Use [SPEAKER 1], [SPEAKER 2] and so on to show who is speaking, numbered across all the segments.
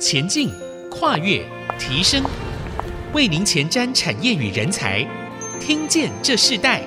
[SPEAKER 1] 前进、跨越、提升，为您前瞻产业与人才，听见这世代。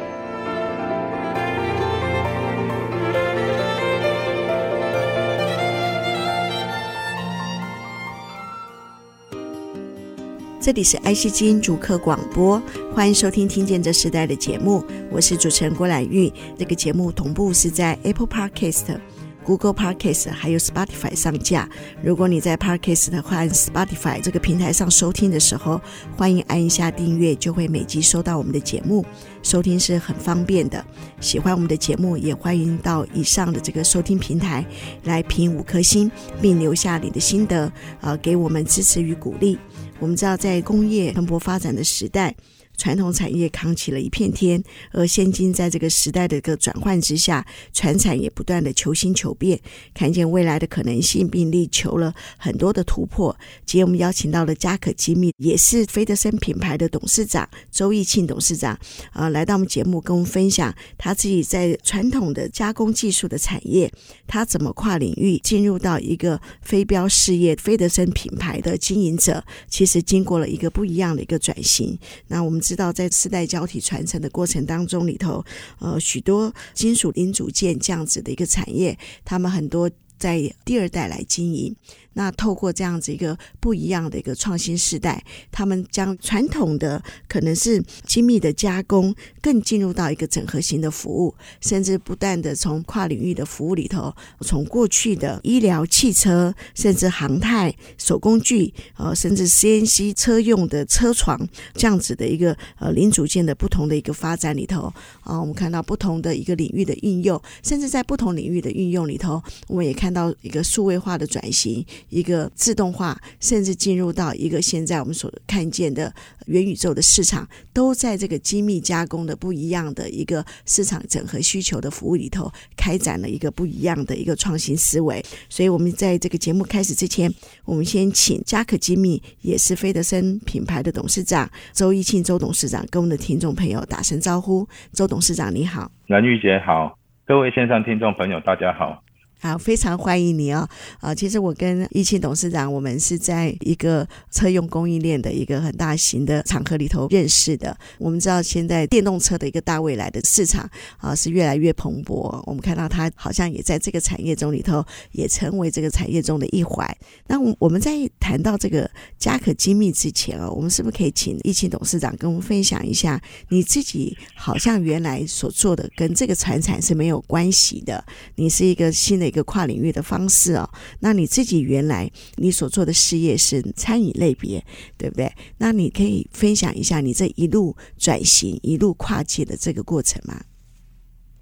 [SPEAKER 2] 这里是爱惜之音主客广播，欢迎收听《听见这世代》的节目，我是主持人郭兰玉。这个节目同步是在 Apple Podcast。Google Podcast 还有 Spotify 上架。如果你在 Podcast 和 Spotify 这个平台上收听的时候，欢迎按一下订阅，就会每集收到我们的节目。收听是很方便的。喜欢我们的节目，也欢迎到以上的这个收听平台来评五颗星，并留下你的心得，呃，给我们支持与鼓励。我们知道，在工业蓬勃发展的时代。传统产业扛起了一片天，而现今在这个时代的一个转换之下，传产也不断的求新求变，看见未来的可能性，并力求了很多的突破。今天我们邀请到了嘉可精密，也是菲德森品牌的董事长周义庆董事长，呃，来到我们节目跟我们分享他自己在传统的加工技术的产业，他怎么跨领域进入到一个飞镖事业菲德森品牌的经营者，其实经过了一个不一样的一个转型。那我们。知道在世代交替传承的过程当中里头，呃，许多金属零组件这样子的一个产业，他们很多在第二代来经营。那透过这样子一个不一样的一个创新时代，他们将传统的可能是精密的加工，更进入到一个整合型的服务，甚至不断的从跨领域的服务里头，从过去的医疗、汽车，甚至航太、手工具，呃，甚至 CNC 车用的车床这样子的一个呃零组件的不同的一个发展里头，啊、我们看到不同的一个领域的应用，甚至在不同领域的运用里头，我们也看到一个数位化的转型。一个自动化，甚至进入到一个现在我们所看见的元宇宙的市场，都在这个精密加工的不一样的一个市场整合需求的服务里头，开展了一个不一样的一个创新思维。所以，我们在这个节目开始之前，我们先请嘉可精密，也是菲德森品牌的董事长周义庆周董事长，跟我们的听众朋友打声招呼。周董事长，你好。
[SPEAKER 3] 蓝玉姐好，各位线上听众朋友，大家好。
[SPEAKER 2] 好，非常欢迎你哦！啊，其实我跟易庆董事长，我们是在一个车用供应链的一个很大型的场合里头认识的。我们知道现在电动车的一个大未来的市场啊，是越来越蓬勃。我们看到它好像也在这个产业中里头，也成为这个产业中的一环。那我们在谈到这个嘉可精密之前啊，我们是不是可以请易庆董事长跟我们分享一下，你自己好像原来所做的跟这个传产是没有关系的，你是一个新的。一个跨领域的方式哦，那你自己原来你所做的事业是餐饮类别，对不对？那你可以分享一下你这一路转型、一路跨界的这个过程吗？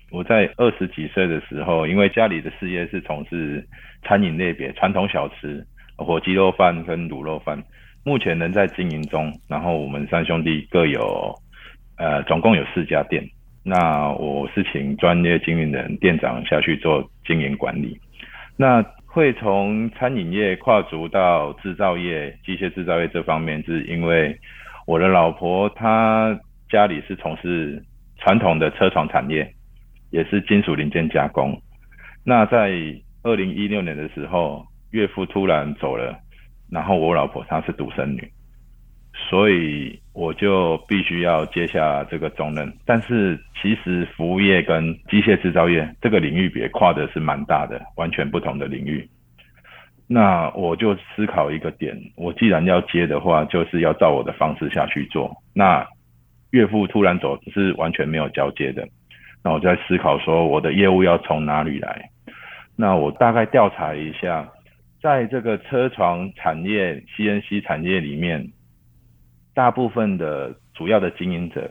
[SPEAKER 3] 我在二十几岁的时候，因为家里的事业是从事餐饮类别，传统小吃、火鸡肉饭跟卤肉饭，目前仍在经营中。然后我们三兄弟各有呃，总共有四家店。那我是请专业经营人店长下去做经营管理。那会从餐饮业跨足到制造业、机械制造业这方面，是因为我的老婆她家里是从事传统的车床产业，也是金属零件加工。那在二零一六年的时候，岳父突然走了，然后我老婆她是独生女。所以我就必须要接下这个重任，但是其实服务业跟机械制造业这个领域别跨的是蛮大的，完全不同的领域。那我就思考一个点，我既然要接的话，就是要照我的方式下去做。那岳父突然走是完全没有交接的，那我在思考说我的业务要从哪里来？那我大概调查一下，在这个车床产业、CNC 产业里面。大部分的主要的经营者，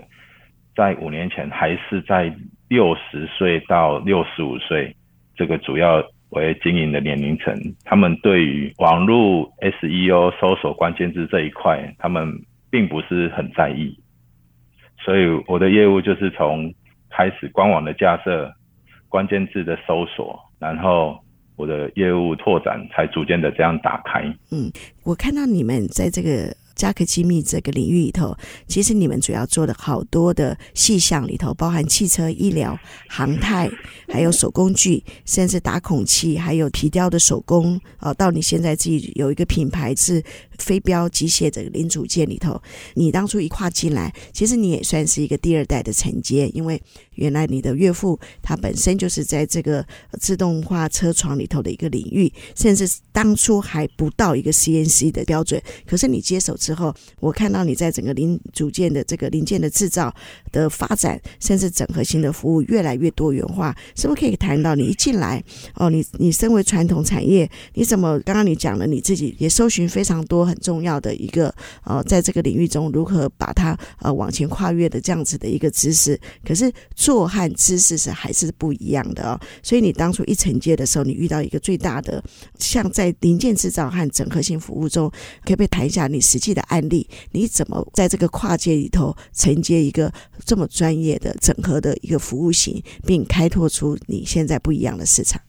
[SPEAKER 3] 在五年前还是在六十岁到六十五岁这个主要为经营的年龄层，他们对于网络 SEO 搜索关键字这一块，他们并不是很在意。所以我的业务就是从开始官网的架设、关键字的搜索，然后我的业务拓展才逐渐的这样打开。
[SPEAKER 2] 嗯，我看到你们在这个。嘉可精密这个领域里头，其实你们主要做的好多的细项里头，包含汽车、医疗、航太，还有手工具，甚至打孔器，还有皮雕的手工，哦，到你现在自己有一个品牌是飞镖机械这个零组件里头，你当初一跨进来，其实你也算是一个第二代的承接，因为原来你的岳父他本身就是在这个自动化车床里头的一个领域，甚至当初还不到一个 CNC 的标准，可是你接手之后，我看到你在整个零组件的这个零件的制造的发展，甚至整合性的服务越来越多元化，是不是可以谈到你一进来哦，你你身为传统产业，你怎么刚刚你讲了你自己也搜寻非常多。很重要的一个呃，在这个领域中如何把它呃往前跨越的这样子的一个知识，可是做和知识是还是不一样的哦。所以你当初一承接的时候，你遇到一个最大的，像在零件制造和整合性服务中，可不可以谈一下你实际的案例？你怎么在这个跨界里头承接一个这么专业的整合的一个服务型，并开拓出你现在不一样的市
[SPEAKER 3] 场？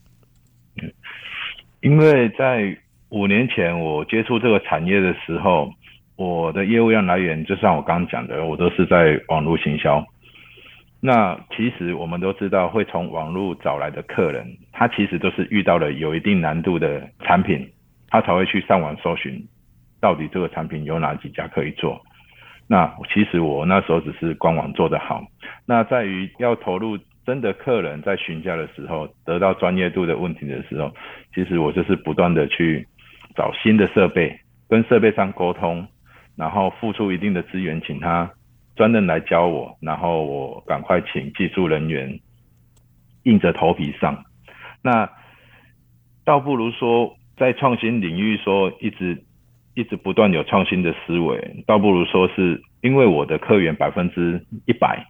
[SPEAKER 3] 因为在。五年前我接触这个产业的时候，我的业务量来源就像我刚刚讲的，我都是在网络行销。那其实我们都知道，会从网络找来的客人，他其实都是遇到了有一定难度的产品，他才会去上网搜寻，到底这个产品有哪几家可以做。那其实我那时候只是官网做得好，那在于要投入。真的客人在询价的时候，得到专业度的问题的时候，其实我就是不断的去找新的设备，跟设备商沟通，然后付出一定的资源，请他专人来教我，然后我赶快请技术人员硬着头皮上。那倒不如说在创新领域说一直一直不断有创新的思维，倒不如说是因为我的客源百分之一百。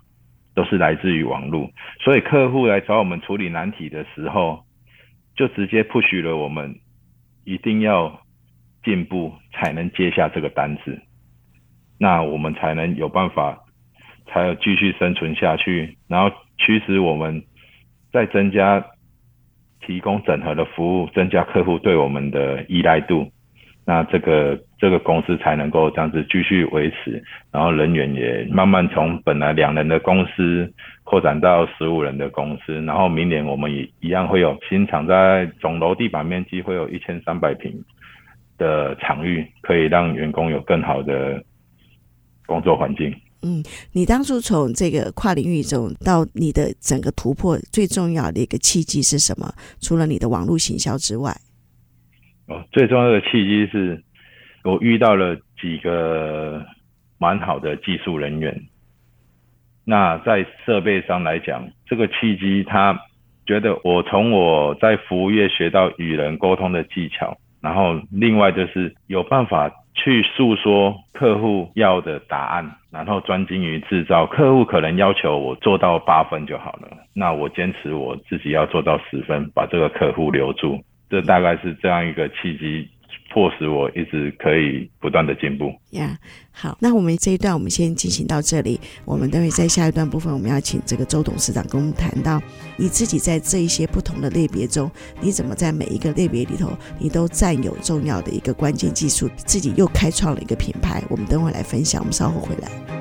[SPEAKER 3] 都是来自于网络，所以客户来找我们处理难题的时候，就直接 push 了我们，一定要进步才能接下这个单子，那我们才能有办法，才有继续生存下去，然后驱使我们再增加提供整合的服务，增加客户对我们的依赖度。那这个这个公司才能够这样子继续维持，然后人员也慢慢从本来两人的公司扩展到十五人的公司，然后明年我们也一样会有新厂，在总楼地板面积会有一千三百平的场域，可以让员工有更好的工作环境。
[SPEAKER 2] 嗯，你当初从这个跨领域中到你的整个突破，最重要的一个契机是什么？除了你的网络行销之外？
[SPEAKER 3] 哦最重要的契机是，我遇到了几个蛮好的技术人员。那在设备上来讲，这个契机他觉得我从我在服务业学到与人沟通的技巧，然后另外就是有办法去诉说客户要的答案，然后专精于制造。客户可能要求我做到八分就好了，那我坚持我自己要做到十分，把这个客户留住。这大概是这样一个契机，迫使我一直可以不断的进步。
[SPEAKER 2] 呀、好，那我们这一段我们先进行到这里。我们等会在下一段部分，我们要请这个周董事长跟我们谈到你自己在这一些不同的类别中，你怎么在每一个类别里头，你都占有重要的一个关键技术，自己又开创了一个品牌。我们等会来分享，我们稍后回来。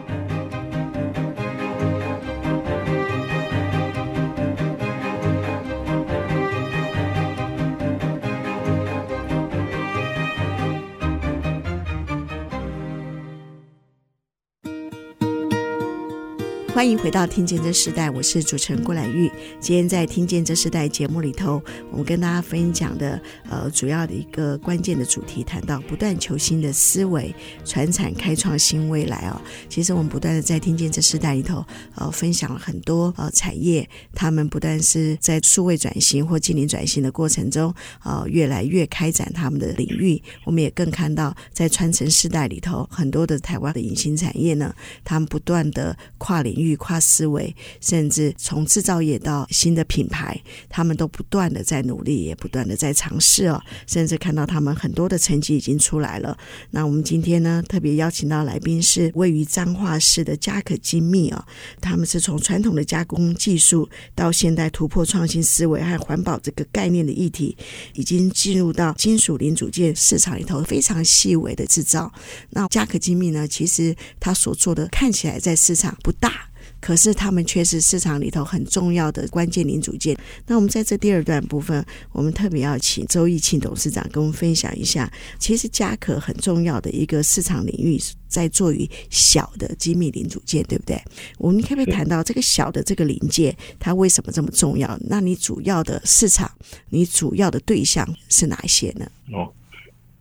[SPEAKER 2] 欢迎回到《听见这时代》，我是主持人郭兰玉。今天在《听见这时代》节目里头，我们跟大家分享的呃主要的一个关键的主题，谈到不断求新的思维，传产开创新未来哦。其实我们不断的在《听见这时代》里头呃分享了很多呃产业，他们不但是在数位转型或净零转型的过程中呃越来越开展他们的领域。我们也更看到在传承世代里头，很多的台湾的隐形产业呢，他们不断的跨领域、跨思维，甚至从制造业到新的品牌，他们都不断的在努力，也不断的在尝试哦。甚至看到他们很多的成绩已经出来了。那我们今天呢，特别邀请到来宾是位于彰化市的嘉可精密哦，他们是从传统的加工技术到现代突破创新思维和环保这个概念的议题，已经进入到金属零组件市场里头非常细微的制造。那嘉可精密呢，其实他所做的看起来在市场不大，可是他们却是市场里头很重要的关键零组件。那我们在这第二段部分，我们特别要请周义庆董事长跟我们分享一下，其实嘉可很重要的一个市场领域在做于小的精密零组件，对不对？我们可不可以谈到这个小的这个零件，它为什么这么重要？那你主要的市场，你主要的对象是哪一些呢？
[SPEAKER 3] 哦，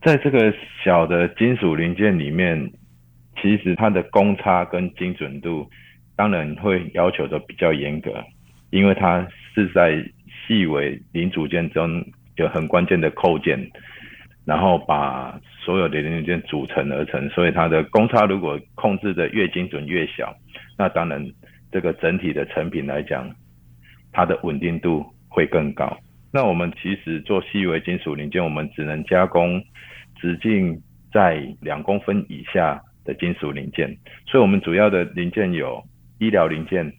[SPEAKER 3] 在这个小的金属零件里面。其实它的公差跟精准度，当然会要求的比较严格，因为它是在细微零组件中有很关键的扣件，然后把所有的零组件组成而成，所以它的公差如果控制的越精准越小，那当然这个整体的成品来讲，它的稳定度会更高。那我们其实做细微金属零件，我们只能加工直径在两公分以下。的金属零件，所以我们主要的零件有医疗零件、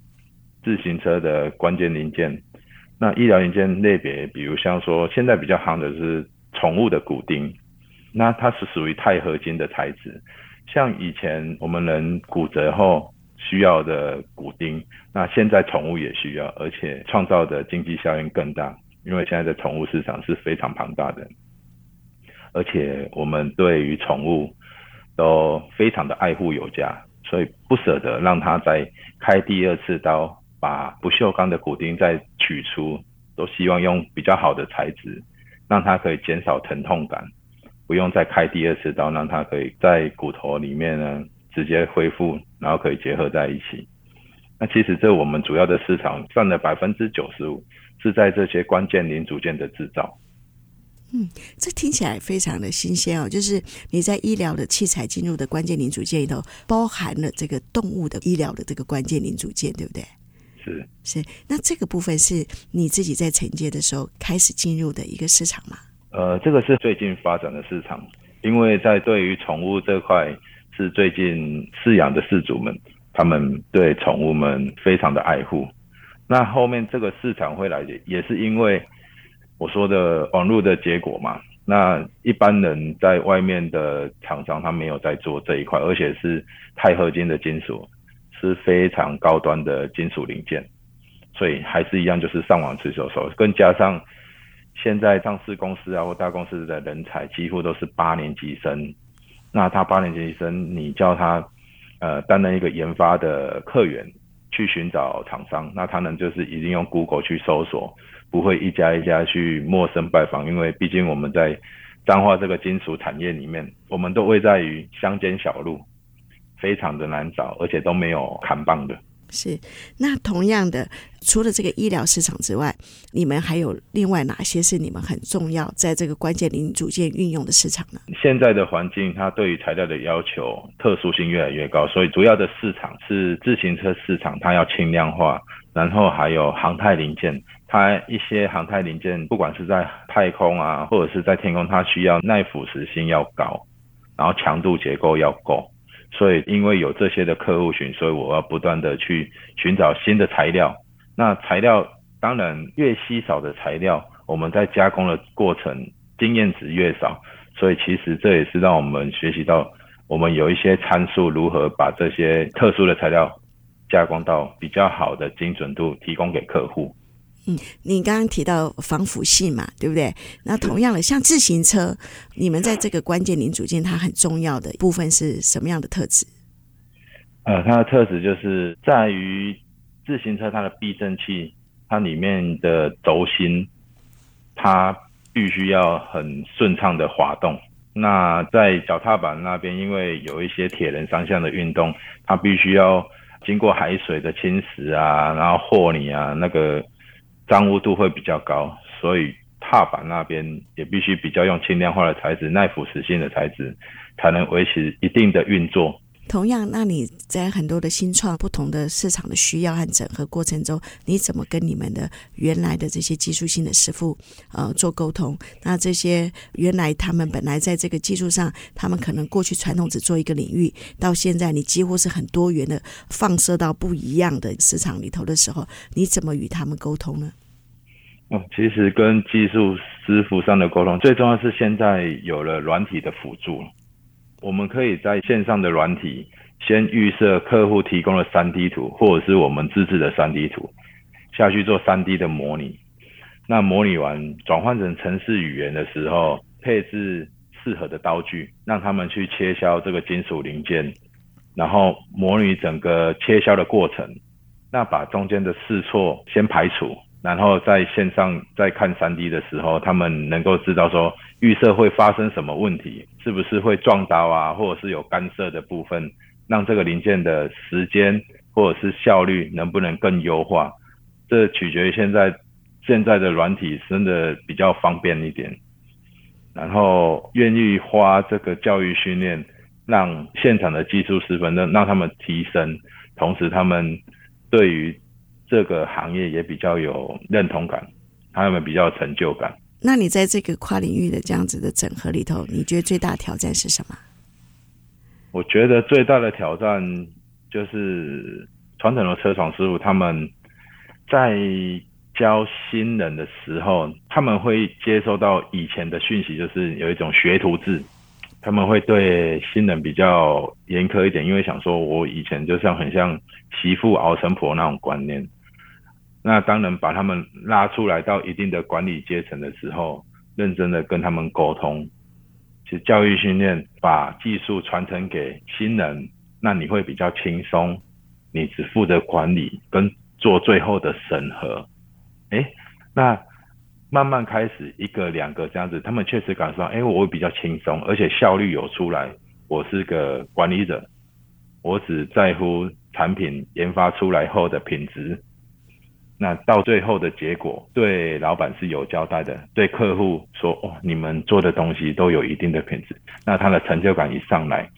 [SPEAKER 3] 自行车的关键零件。那医疗零件类别，比如像说现在比较夯的是宠物的骨钉，那它是属于钛合金的材质。像以前我们人骨折后需要的骨钉，那现在宠物也需要，而且创造的经济效应更大，因为现在的宠物市场是非常庞大的，而且我们对于宠物。都非常的爱护有加，所以不舍得让他再开第二次刀，把不锈钢的骨钉再取出，都希望用比较好的材质，让它可以减少疼痛感，不用再开第二次刀，让它可以在骨头里面呢直接恢复，然后可以结合在一起。那其实这我们主要的市场占了百分之九十五，是在这些关键零组件的制造。
[SPEAKER 2] 嗯，这听起来非常的新鲜哦。就是你在医疗的器材进入的关键零组件里头，包含了这个动物的医疗的这个关键零组件，对不对？
[SPEAKER 3] 是
[SPEAKER 2] 是。那这个部分是你自己在承接的时候开始进入的一个市场吗？
[SPEAKER 3] 呃，这个是最近发展的市场，因为在对于宠物这块是最近饲养的饲主们，他们对宠物们非常的爱护。那后面这个市场会来的，也是因为。我说的网络的结果嘛，那一般人在外面的厂商，他没有在做这一块，而且是钛合金的金属，是非常高端的金属零件，所以还是一样，就是上网去搜搜，更加上现在上市公司啊或大公司的人才几乎都是八年级生，那他八年级生，你叫他呃担任一个研发的客源去寻找厂商，那他们就是一定用 Google 去搜索。不会一家一家去陌生拜访，因为毕竟我们在彰化这个金属产业里面，我们都位在于乡间小路，非常的难找，而且都没有看棒的。
[SPEAKER 2] 是，那同样的，除了这个医疗市场之外，你们还有另外哪些是你们很重要在这个关键零组件运用的市场呢？
[SPEAKER 3] 现在的环境，它对于材料的要求特殊性越来越高，所以主要的市场是自行车市场，它要轻量化，然后还有航太零件。它一些航太零件，不管是在太空啊，或者是在天空，它需要耐腐蚀性要高，然后强度结构要够。所以因为有这些的客户群，所以我要不断的去寻找新的材料。那材料当然越稀少的材料，我们在加工的过程经验值越少。所以其实这也是让我们学习到，我们有一些参数如何把这些特殊的材料加工到比较好的精准度，提供给客户。
[SPEAKER 2] 嗯，你刚刚提到防腐性嘛，对不对？那同样的，像自行车，你们在这个关键零组件，它很重要的部分是什么样的特质？
[SPEAKER 3] 呃，它的特质就是在于自行车它的避震器，它里面的轴心，它必须要很顺畅的滑动。那在脚踏板那边，因为有一些铁人三项的运动，它必须要经过海水的侵蚀啊，然后和泥啊，那个。脏污度会比较高，所以踏板那边也必须比较用轻量化的材质、耐腐蚀性的材质，才能维持一定的运作。
[SPEAKER 2] 同样，那你在很多的新创、不同的市场的需要和整合过程中，你怎么跟你们的原来的这些技术性的师傅呃做沟通？那这些原来他们本来在这个技术上，他们可能过去传统只做一个领域，到现在你几乎是很多元的放射到不一样的市场里头的时候，你怎么与他们沟通呢？
[SPEAKER 3] 哦，其实跟技术师傅上的沟通，最重要是现在有了软体的辅助，我们可以在线上的软体先预设客户提供的 3D 图，或者是我们自制的 3D 图，下去做 3D 的模拟。那模拟完转换成程式语言的时候，配置适合的刀具，让他们去切削这个金属零件，然后模拟整个切削的过程，那把中间的试错先排除。然后在线上在看 3D 的时候，他们能够知道说预设会发生什么问题，是不是会撞刀啊，或者是有干涉的部分，让这个零件的时间或者是效率能不能更优化？这取决于现在现在的软体真的比较方便一点，然后愿意花这个教育训练，让现场的技术师们让让他们提升，同时他们对于。这个行业也比较有认同感，他们比较有成就感。
[SPEAKER 2] 那你在这个跨领域的这样子的整合里头，你觉得最大挑战是什么？
[SPEAKER 3] 我觉得最大的挑战就是传统的车床师傅，他们在教新人的时候，他们会接收到以前的讯息，就是有一种学徒制，他们会对新人比较严苛一点，因为想说我以前就像很像媳妇熬成婆那种观念。那当然，把他们拉出来到一定的管理阶层的时候，认真的跟他们沟通，其实教育训练把技术传承给新人，那你会比较轻松，你只负责管理跟做最后的审核。诶，那慢慢开始一个两个这样子，他们确实感受到，诶，我会比较轻松，而且效率有出来。我是个管理者，我只在乎产品研发出来后的品质。那到最后的结果，对老板是有交代的，对客户说，哦，你们做的东西都有一定的品质，那他的成就感一上来，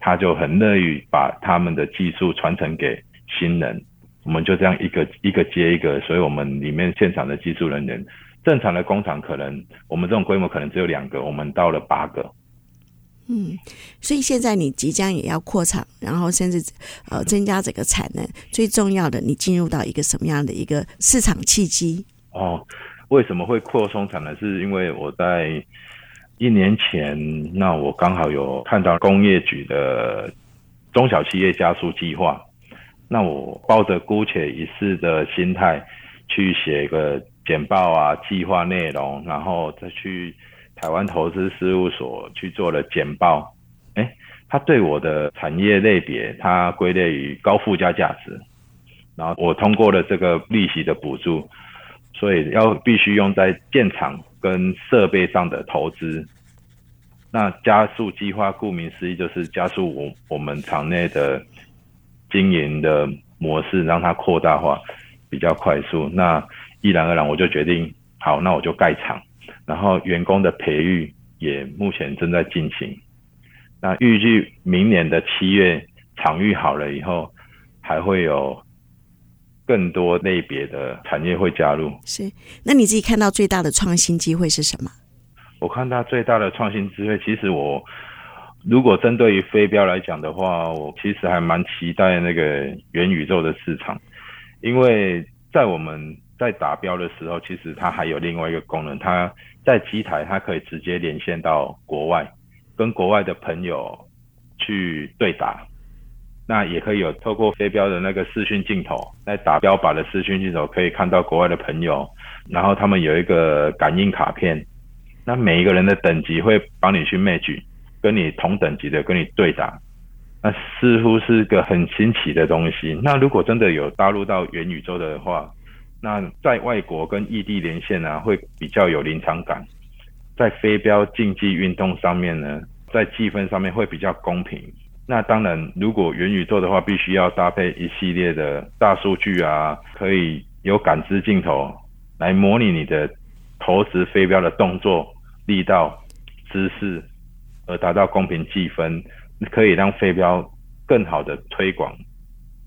[SPEAKER 3] 他就很乐意把他们的技术传承给新人。我们就这样一个一个接一个，所以我们里面现场的技术人员，正常的工厂可能我们这种规模可能只有两个，我们到了八个。
[SPEAKER 2] 嗯，所以现在你即将也要扩厂，然后甚至呃增加整个产能。最重要的，你进入到一个什么样的一个市场契机？
[SPEAKER 3] 哦，为什么会扩充产能？是因为我在一年前，那我刚好有看到工业局的中小企业加速计划，那我抱着姑且一试的心态去写个简报啊，计划内容，然后再去。台湾投资事务所去做了简报，哎，他对我的产业类别，它归类于高附加价值，然后我通过了这个利息的补助，所以要必须用在建厂跟设备上的投资。那加速计划顾名思义就是加速我我们厂内的经营的模式，让它扩大化比较快速。那毅然而然我就决定，好，那我就盖厂。然后员工的培育也目前正在进行，那预计明年的七月场域好了以后，还会有更多类别的产业会加入。
[SPEAKER 2] 是，那你自己看到最大的创新机会是什么？
[SPEAKER 3] 我看到最大的创新机会，其实我如果针对于飞镖来讲的话，我其实还蛮期待那个元宇宙的市场，因为在我们。在打标的时候，其实它还有另外一个功能，它在机台，它可以直接连线到国外，跟国外的朋友去对打。那也可以有透过飞镖的那个视讯镜头，在打标靶的视讯镜头，可以看到国外的朋友。然后他们有一个感应卡片，那每一个人的等级会帮你去 match，跟你同等级的跟你对打。那似乎是个很新奇的东西。那如果真的有搭入到元宇宙的话，那在外国跟异地连线呢、啊，会比较有临场感。在飞镖竞技运动上面呢，在计分上面会比较公平。那当然，如果元宇宙的话，必须要搭配一系列的大数据啊，可以有感知镜头来模拟你的投掷飞镖的动作、力道、姿势，而达到公平计分，可以让飞镖更好的推广，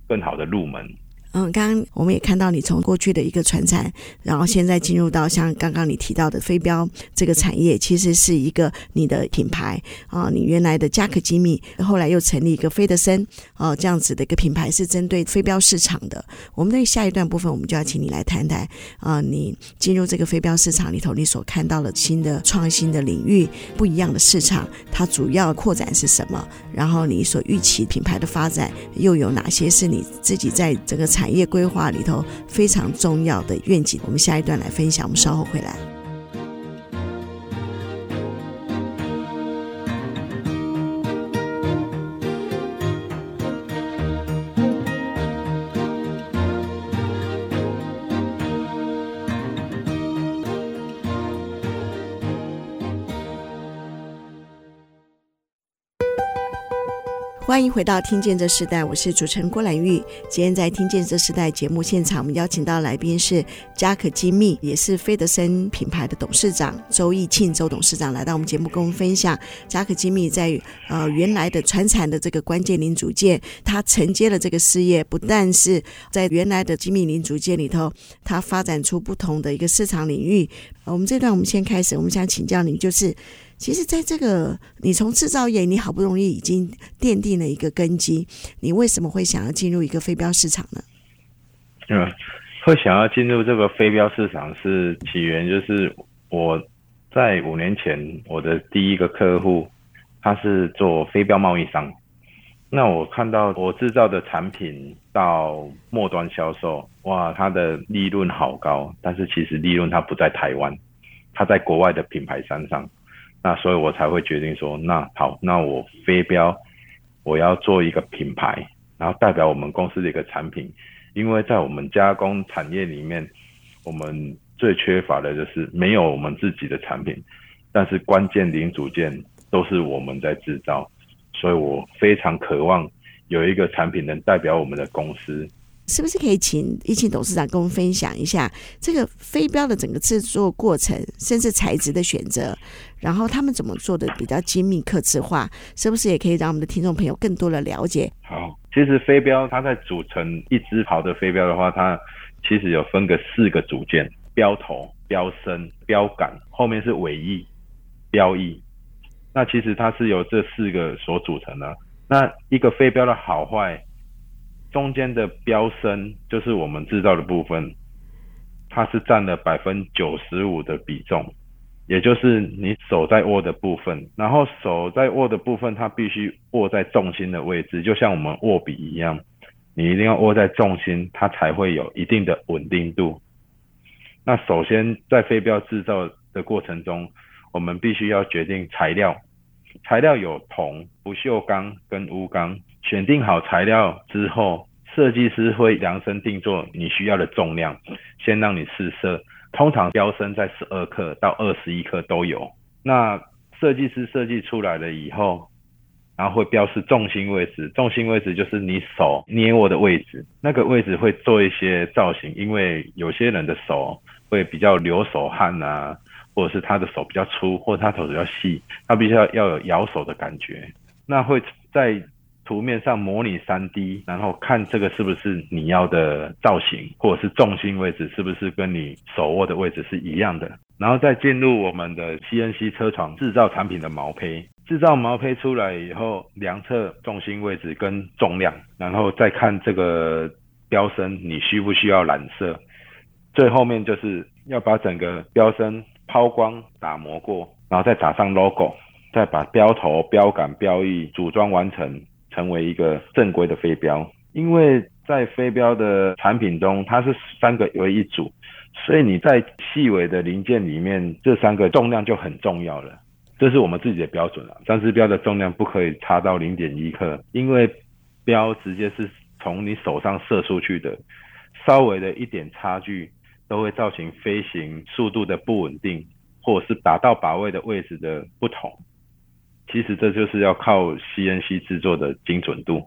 [SPEAKER 3] 更好的入门。
[SPEAKER 2] 嗯，刚刚我们也看到你从过去的一个传产，然后现在进入到像刚刚你提到的飞镖这个产业，其实是一个你的品牌啊。你原来的嘉可精密，后来又成立一个菲德森啊，这样子的一个品牌是针对飞镖市场的。我们在下一段部分，我们就要请你来谈谈啊，你进入这个飞镖市场里头，你所看到的新的创新的领域，不一样的市场，它主要扩展是什么？然后你所预期品牌的发展又有哪些是你自己在这个产产业规划里头非常重要的愿景，我们下一段来分享。我们稍后回来。欢迎回到《听见这时代》，我是主持人郭兰玉。今天在《听见这时代》节目现场，我们邀请到来宾是嘉可精密，也是菲德森品牌的董事长周奕庆周董事长来到我们节目，跟我们分享嘉可精密在呃原来的传产的这个关键零组件，他承接了这个事业，不但是在原来的精密零组件里头，他发展出不同的一个市场领域。我们这段我们先开始，我们想请教你，就是。其实，在这个你从制造业，你好不容易已经奠定了一个根基，你为什么会想要进入一个飞镖市场呢？
[SPEAKER 3] 嗯，会想要进入这个飞镖市场是起源，就是我在五年前，我的第一个客户他是做飞镖贸易商，那我看到我制造的产品到末端销售，哇，它的利润好高，但是其实利润它不在台湾，它在国外的品牌山上。那所以，我才会决定说，那好，那我飞镖，我要做一个品牌，然后代表我们公司的一个产品，因为在我们加工产业里面，我们最缺乏的就是没有我们自己的产品，但是关键零组件都是我们在制造，所以我非常渴望有一个产品能代表我们的公司。
[SPEAKER 2] 是不是可以请奕庆董事长跟我们分享一下这个飞镖的整个制作过程，甚至材质的选择，然后他们怎么做的比较精密、刻字化，是不是也可以让我们的听众朋友更多的了解？
[SPEAKER 3] 好，其实飞镖它在组成一支好的飞镖的话，它其实有分个四个组件：镖头、镖身、镖杆，后面是尾翼、镖翼。那其实它是由这四个所组成的。那一个飞镖的好坏。中间的镖身就是我们制造的部分，它是占了百分九十五的比重，也就是你手在握的部分，然后手在握的部分，它必须握在重心的位置，就像我们握笔一样，你一定要握在重心，它才会有一定的稳定度。那首先在飞镖制造的过程中，我们必须要决定材料，材料有铜、不锈钢跟钨钢。选定好材料之后，设计师会量身定做你需要的重量，先让你试射。通常标身在十二克到二十一克都有。那设计师设计出来了以后，然后会标示重心位置。重心位置就是你手捏握的位置，那个位置会做一些造型，因为有些人的手会比较流手汗啊，或者是他的手比较粗，或者他手比较细，他必须要要有咬手的感觉。那会在图面上模拟 3D，然后看这个是不是你要的造型，或者是重心位置是不是跟你手握的位置是一样的，然后再进入我们的 CNC 车床制造产品的毛坯，制造毛坯出来以后量测重心位置跟重量，然后再看这个标身你需不需要染色，最后面就是要把整个标身抛光打磨过，然后再打上 logo，再把标头、标杆、标翼组装完成。成为一个正规的飞镖，因为在飞镖的产品中，它是三个为一组，所以你在细微的零件里面，这三个重量就很重要了。这是我们自己的标准啊，三支镖的重量不可以差到零点一克，因为镖直接是从你手上射出去的，稍微的一点差距都会造成飞行速度的不稳定，或者是打到靶位的位置的不同。其实这就是要靠 CNC 制作的精准度。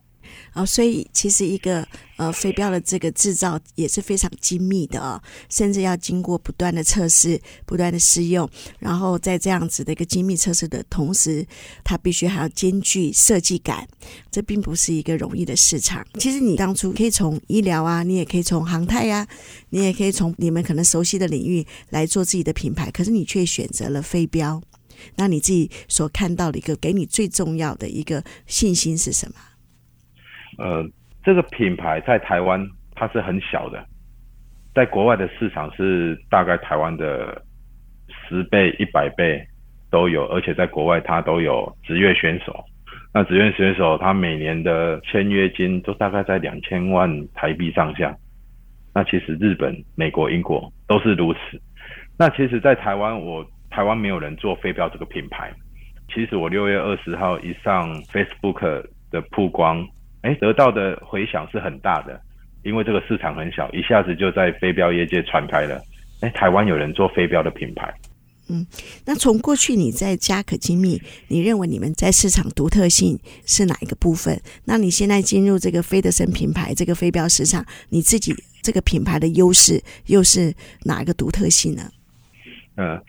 [SPEAKER 2] 啊，所以其实一个呃飞镖的这个制造也是非常精密的哦，甚至要经过不断的测试、不断的试用，然后在这样子的一个精密测试的同时，它必须还要兼具设计感，这并不是一个容易的市场。其实你当初可以从医疗啊，你也可以从航太呀、你也可以从你们可能熟悉的领域来做自己的品牌，可是你却选择了飞镖。那你自己所看到的一个给你最重要的一个信心是什么？
[SPEAKER 3] 呃，这个品牌在台湾它是很小的，在国外的市场是大概台湾的十倍、一百倍都有，而且在国外它都有职业选手。那职业选手他每年的签约金都大概在两千万台币上下。那其实日本、美国、英国都是如此。那其实，在台湾我。台湾没有人做飞镖这个品牌。其实我六月二十号一上 Facebook 的曝光，哎，得到的回响是很大的，因为这个市场很小，一下子就在飞镖业界传开了。哎，台湾有人做飞镖的品牌。
[SPEAKER 2] 嗯，那从过去你在嘉可精密，你认为你们在市场独特性是哪一个部分？那你现在进入这个菲德森品牌这个飞镖市场，你自己这个品牌的优势又是哪一个独特性呢？
[SPEAKER 3] 嗯。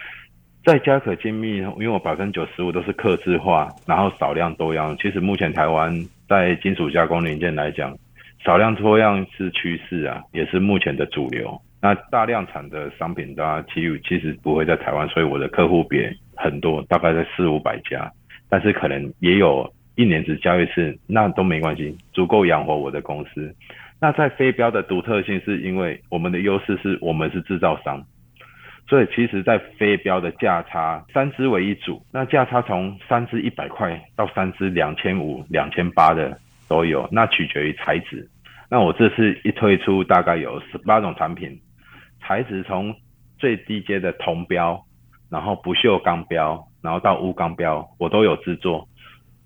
[SPEAKER 3] 在家可精密，因为我百分之九十五都是客制化，然后少量多样。其实目前台湾在金属加工零件来讲，少量多样是趋势啊，也是目前的主流。那大量产的商品，大家其实其实不会在台湾，所以我的客户别很多，大概在四五百家，但是可能也有一年只交一次，那都没关系，足够养活我的公司。那在非标的独特性，是因为我们的优势是我们是制造商。所以其实，在飞镖的价差，三支为一组，那价差从三支一百块到三支两千五、两千八的都有，那取决于材质。那我这次一推出，大概有十八种产品，材质从最低阶的铜标，然后不锈钢标，然后到钨钢标，我都有制作。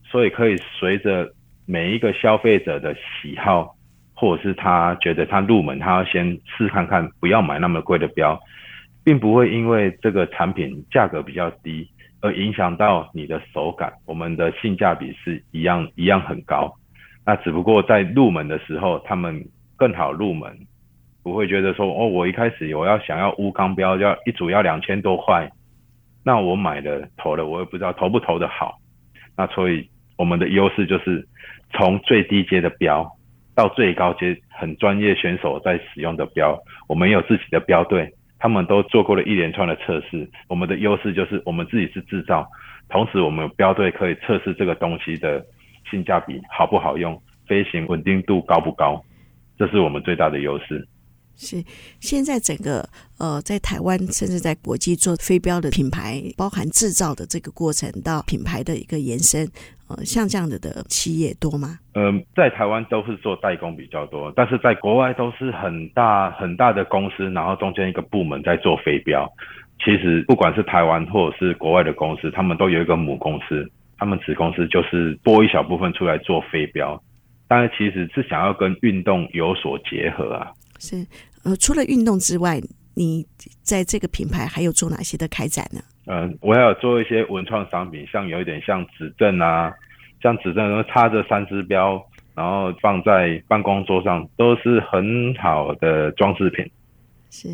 [SPEAKER 3] 所以可以随着每一个消费者的喜好，或者是他觉得他入门，他要先试看看，不要买那么贵的标。并不会因为这个产品价格比较低而影响到你的手感，我们的性价比是一样一样很高。那只不过在入门的时候，他们更好入门，不会觉得说哦，我一开始我要想要钨钢标，要一组要两千多块，那我买了投了，我也不知道投不投得好。那所以我们的优势就是从最低阶的标到最高阶很专业选手在使用的标，我们有自己的标队。他们都做过了一连串的测试，我们的优势就是我们自己是制造，同时我们标队可以测试这个东西的性价比好不好用，飞行稳定度高不高，这是我们最大的优势。
[SPEAKER 2] 是，现在整个呃，在台湾甚至在国际做飞镖的品牌，包含制造的这个过程到品牌的一个延伸，呃，像这样的的企业多吗？
[SPEAKER 3] 嗯、在台湾都是做代工比较多，但是在国外都是很大很大的公司，然后中间一个部门在做飞镖。其实不管是台湾或者是国外的公司，他们都有一个母公司，他们子公司就是拨一小部分出来做飞镖，但是其实是想要跟运动有所结合啊。
[SPEAKER 2] 是，呃，除了运动之外，你在这个品牌还有做哪些的开展呢？
[SPEAKER 3] 嗯、呃，我还有做一些文创商品，像有一点像指针啊，像指针插着三只标，然后放在办公桌上，都是很好的装饰品。
[SPEAKER 2] 是。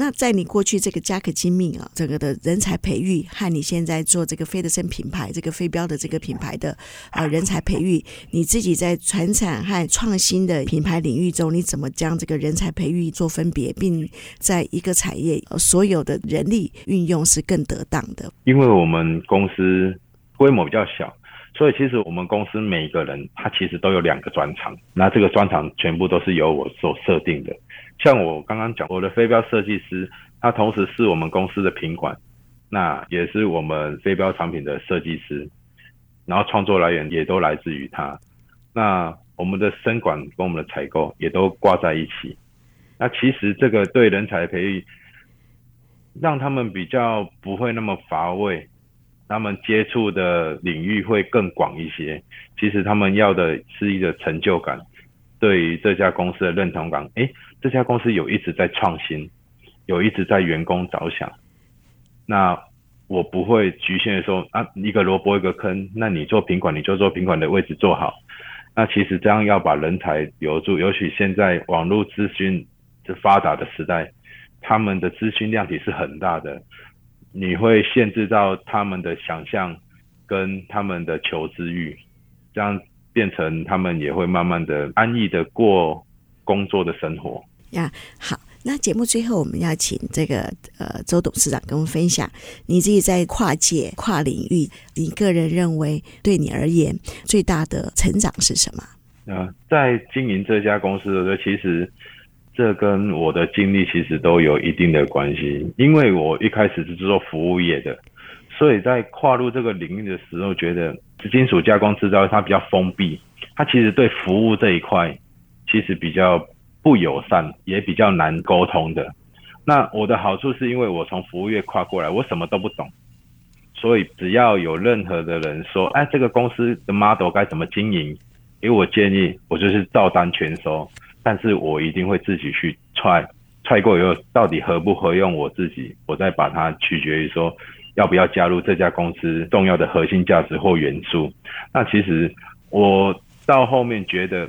[SPEAKER 2] 那在你过去这个嘉可精密啊，整个的人才培育和你现在做这个菲德森品牌这个飞镖的这个品牌的呃人才培育，你自己在传产和创新的品牌领域中，你怎么将这个人才培育做分别，并在一个产业呃所有的人力运用是更得当的？
[SPEAKER 3] 因为我们公司规模比较小，所以其实我们公司每一个人他其实都有两个专长，那这个专长全部都是由我所设定的。像我刚刚讲，我的飞镖设计师，他同时是我们公司的品管，那也是我们飞镖产品的设计师，然后创作来源也都来自于他。那我们的生管跟我们的采购也都挂在一起。那其实这个对人才培育，让他们比较不会那么乏味，他们接触的领域会更广一些。其实他们要的是一个成就感。对于这家公司的认同感，诶，这家公司有一直在创新，有一直在员工着想。那我不会局限说啊，一个萝卜一个坑，那你做品管你就做品管的位置做好。那其实这样要把人才留住，尤其现在网络资讯这发达的时代，他们的资讯量体是很大的，你会限制到他们的想象跟他们的求知欲，这样变成他们也会慢慢的安逸的过工作的生活。
[SPEAKER 2] 呀，好。那节目最后，我们要请这个呃周董事长跟我们分享，你自己在跨界跨领域，你个人认为对你而言最大的成长是什么？
[SPEAKER 3] 啊，在经营这家公司的时候，其实这跟我的经历其实都有一定的关系，因为我一开始是做服务业的，所以在跨入这个领域的时候，觉得金属加工制造它比较封闭，它其实对服务这一块其实比较。不友善，也比较难沟通的。那我的好处是因为我从服务业跨过来，我什么都不懂，所以只要有任何的人说，哎，这个公司的 model 该怎么经营，给我建议，我就是照单全收。但是我一定会自己去踹，踹过以后到底合不合用我自己，我再把它取决于说要不要加入这家公司重要的核心价值或元素。那其实我到后面觉得。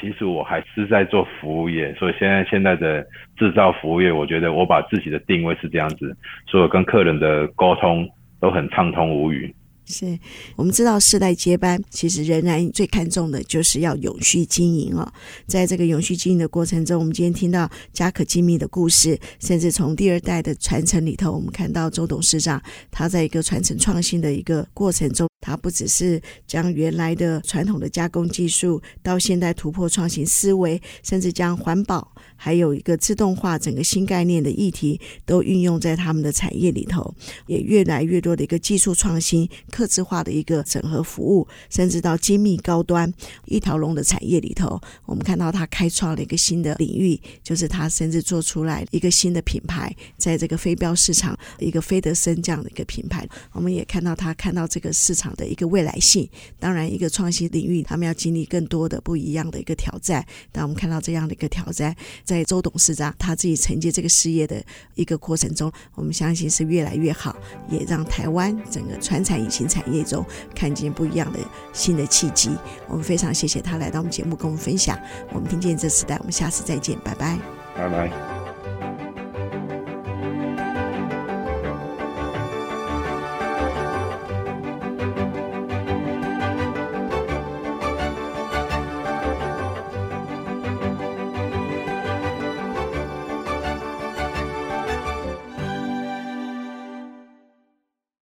[SPEAKER 3] 其实我还是在做服务业，所以现在现在的制造服务业，我觉得我把自己的定位是这样子，所以我跟客人的沟通都很畅通无语。
[SPEAKER 2] 是我们知道世代接班，其实仍然最看重的就是要永续经营哦。在这个永续经营的过程中，我们今天听到嘉可精密的故事，甚至从第二代的传承里头，我们看到周董事长他在一个传承创新的一个过程中，它不只是将原来的传统的加工技术到现代突破创新思维，甚至将环保还有一个自动化整个新概念的议题都运用在他们的产业里头，也越来越多的一个技术创新。客制化的一个整合服务，甚至到精密高端一条龙的产业里头，我们看到他开创了一个新的领域，就是他甚至做出来一个新的品牌，在这个飞镖市场一个菲德森这样的一个品牌，我们也看到他看到这个市场的一个未来性。当然，一个创新领域，他们要经历更多的不一样的一个挑战。但我们看到这样的一个挑战，在周董事长他自己承接这个事业的一个过程中，我们相信是越来越好，也让台湾整个传产引擎。产业中看见不一样的新的契机，我们非常谢谢他来到我们节目跟我们分享。我们听见这时代，我们下次再见，拜拜，
[SPEAKER 3] 拜拜。